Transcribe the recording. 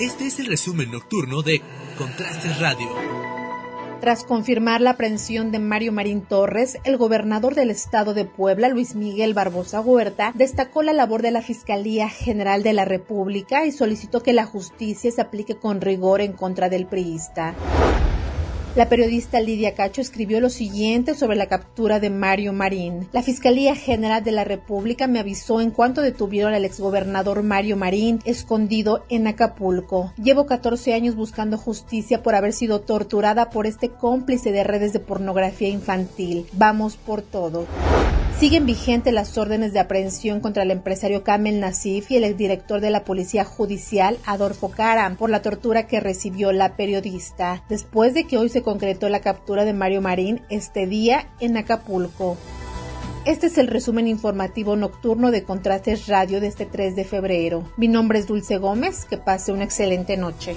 Este es el resumen nocturno de Contrastes Radio. Tras confirmar la aprehensión de Mario Marín Torres, el gobernador del estado de Puebla, Luis Miguel Barbosa Huerta, destacó la labor de la Fiscalía General de la República y solicitó que la justicia se aplique con rigor en contra del priista. La periodista Lidia Cacho escribió lo siguiente sobre la captura de Mario Marín. La Fiscalía General de la República me avisó en cuanto detuvieron al exgobernador Mario Marín escondido en Acapulco. Llevo 14 años buscando justicia por haber sido torturada por este cómplice de redes de pornografía infantil. Vamos por todo. Siguen vigentes las órdenes de aprehensión contra el empresario Kamel Nasif y el exdirector de la Policía Judicial, Adolfo Karam, por la tortura que recibió la periodista, después de que hoy se concretó la captura de Mario Marín este día en Acapulco. Este es el resumen informativo nocturno de Contrastes Radio de este 3 de febrero. Mi nombre es Dulce Gómez, que pase una excelente noche.